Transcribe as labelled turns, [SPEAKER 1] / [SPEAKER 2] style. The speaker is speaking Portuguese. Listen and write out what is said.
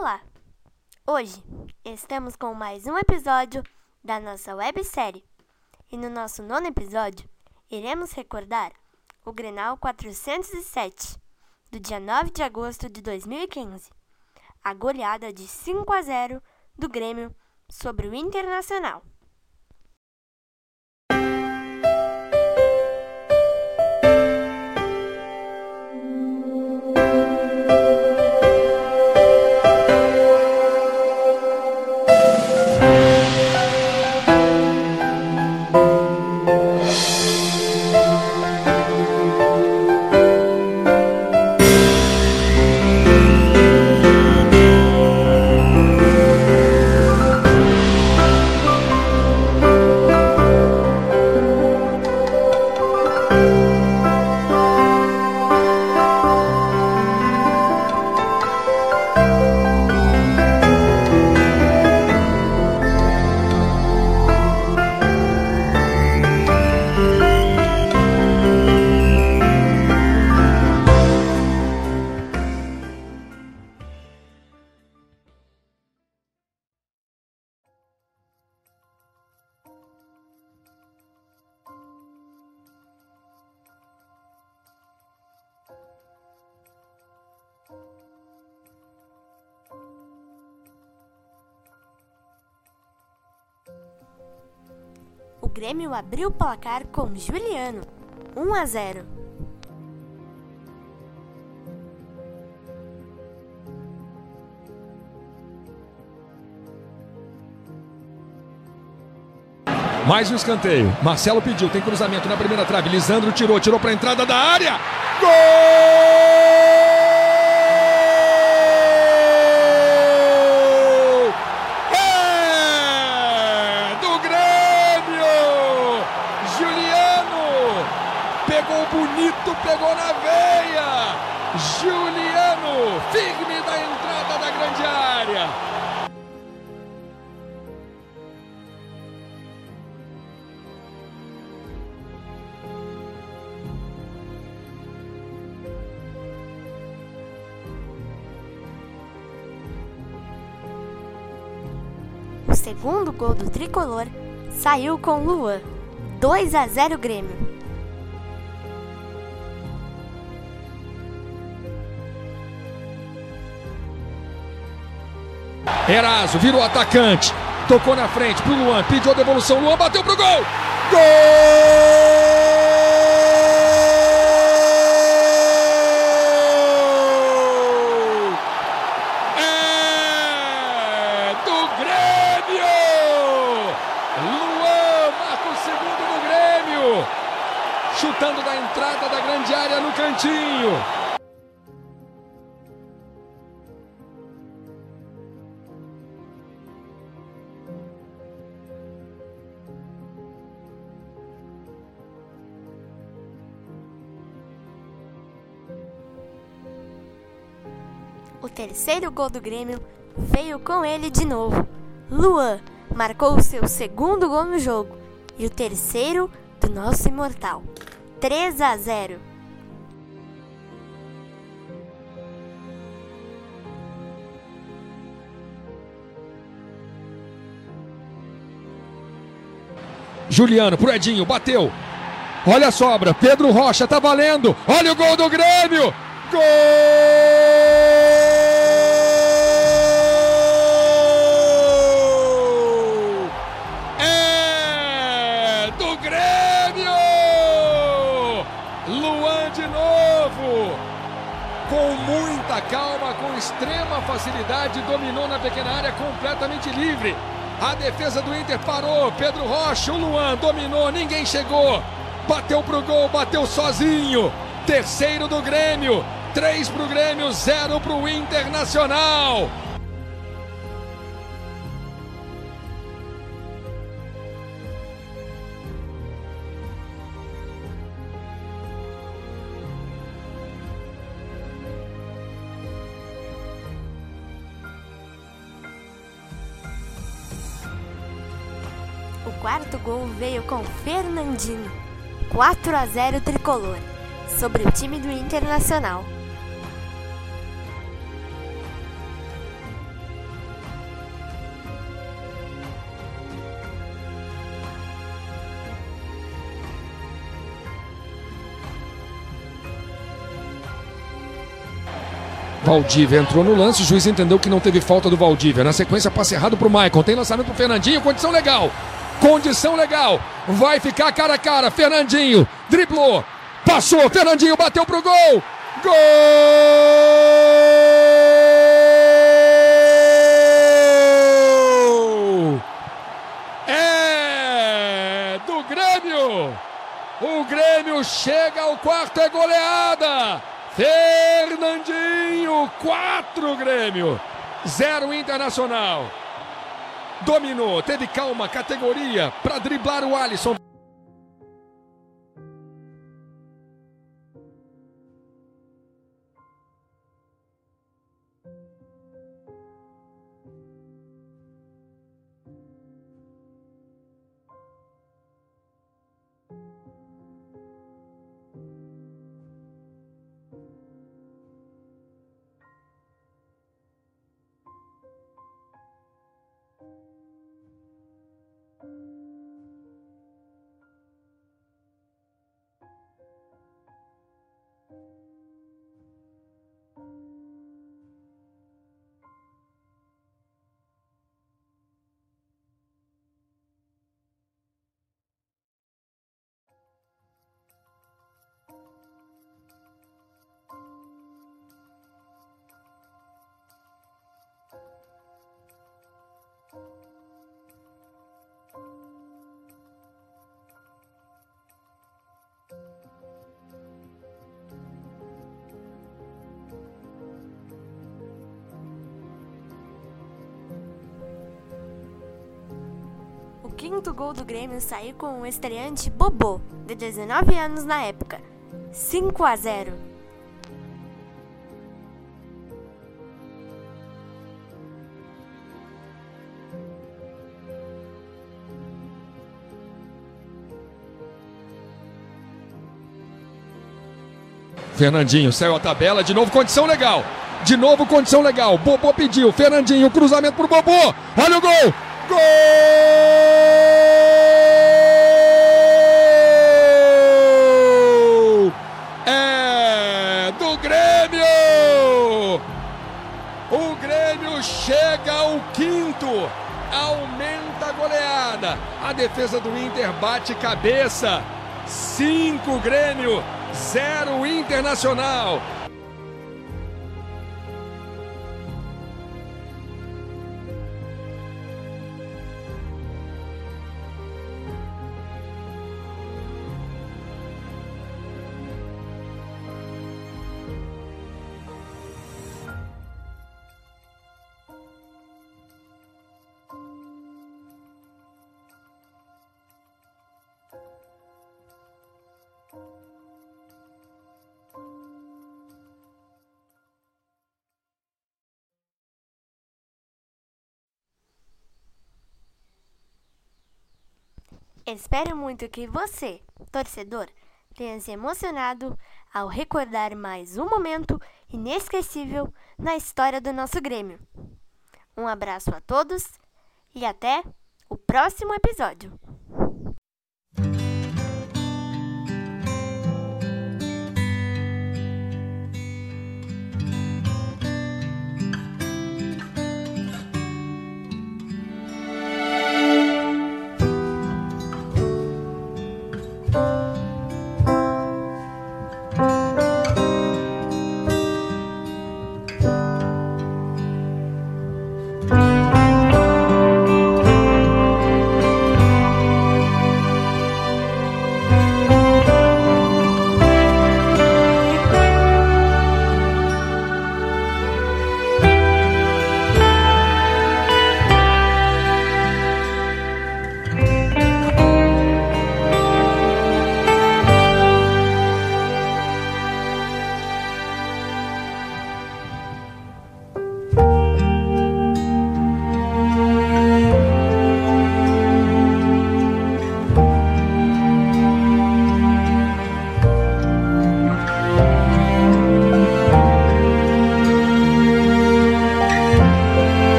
[SPEAKER 1] Olá! Hoje estamos com mais um episódio da nossa websérie e no nosso nono episódio iremos recordar o Grenal 407 do dia 9 de agosto de 2015, a goleada de 5 a 0 do Grêmio sobre o Internacional. Grêmio abriu o placar com Juliano, 1 a 0.
[SPEAKER 2] Mais um escanteio. Marcelo pediu, tem cruzamento na primeira trave. Lisandro tirou, tirou para a entrada da área. Gol! É do Grêmio! Juliano pegou bonito, pegou na veia. Juliano, firme da entrada da grande área.
[SPEAKER 1] O segundo gol do tricolor saiu com Luan, 2 a 0 Grêmio.
[SPEAKER 2] Eraso virou atacante. Tocou na frente pro Luan. Pediu a devolução. Luan bateu pro gol. Gol! É do Grêmio! Luan marca o segundo do Grêmio. Chutando da grande área no cantinho.
[SPEAKER 1] O terceiro gol do Grêmio veio com ele de novo. Luan marcou o seu segundo gol no jogo e o terceiro do nosso imortal. 3 a 0.
[SPEAKER 2] Juliano pro Edinho, bateu. Olha a sobra, Pedro Rocha tá valendo. Olha o gol do Grêmio. Gol! Calma, com extrema facilidade, dominou na pequena área completamente livre. A defesa do Inter parou. Pedro Rocha, o Luan dominou, ninguém chegou. Bateu pro gol, bateu sozinho. Terceiro do Grêmio. Três pro Grêmio, zero pro Internacional.
[SPEAKER 1] quarto gol veio com Fernandinho. 4 a 0 tricolor sobre o time do Internacional.
[SPEAKER 2] Valdívia entrou no lance, o juiz entendeu que não teve falta do Valdívia. Na sequência, passe errado para o Michael, Tem lançamento para o Fernandinho, condição legal. Condição legal. Vai ficar cara a cara. Fernandinho driblou. Passou. Fernandinho bateu pro gol. Gol! É do Grêmio. O Grêmio chega ao quarto, é goleada. Fernandinho, 4 Grêmio, 0 Internacional. Dominou, teve calma, categoria para driblar o Alisson.
[SPEAKER 1] Quinto gol do Grêmio saiu com o estreante Bobô, de 19 anos na época. 5 a 0.
[SPEAKER 2] Fernandinho saiu a tabela, de novo condição legal. De novo condição legal. Bobô pediu. Fernandinho, cruzamento pro Bobô. Olha o gol! Gol! É do Grêmio! O Grêmio chega ao quinto. Aumenta a goleada. A defesa do Inter bate cabeça. Cinco Grêmio, zero Internacional.
[SPEAKER 1] Espero muito que você, torcedor, tenha se emocionado ao recordar mais um momento inesquecível na história do nosso Grêmio. Um abraço a todos e até o próximo episódio.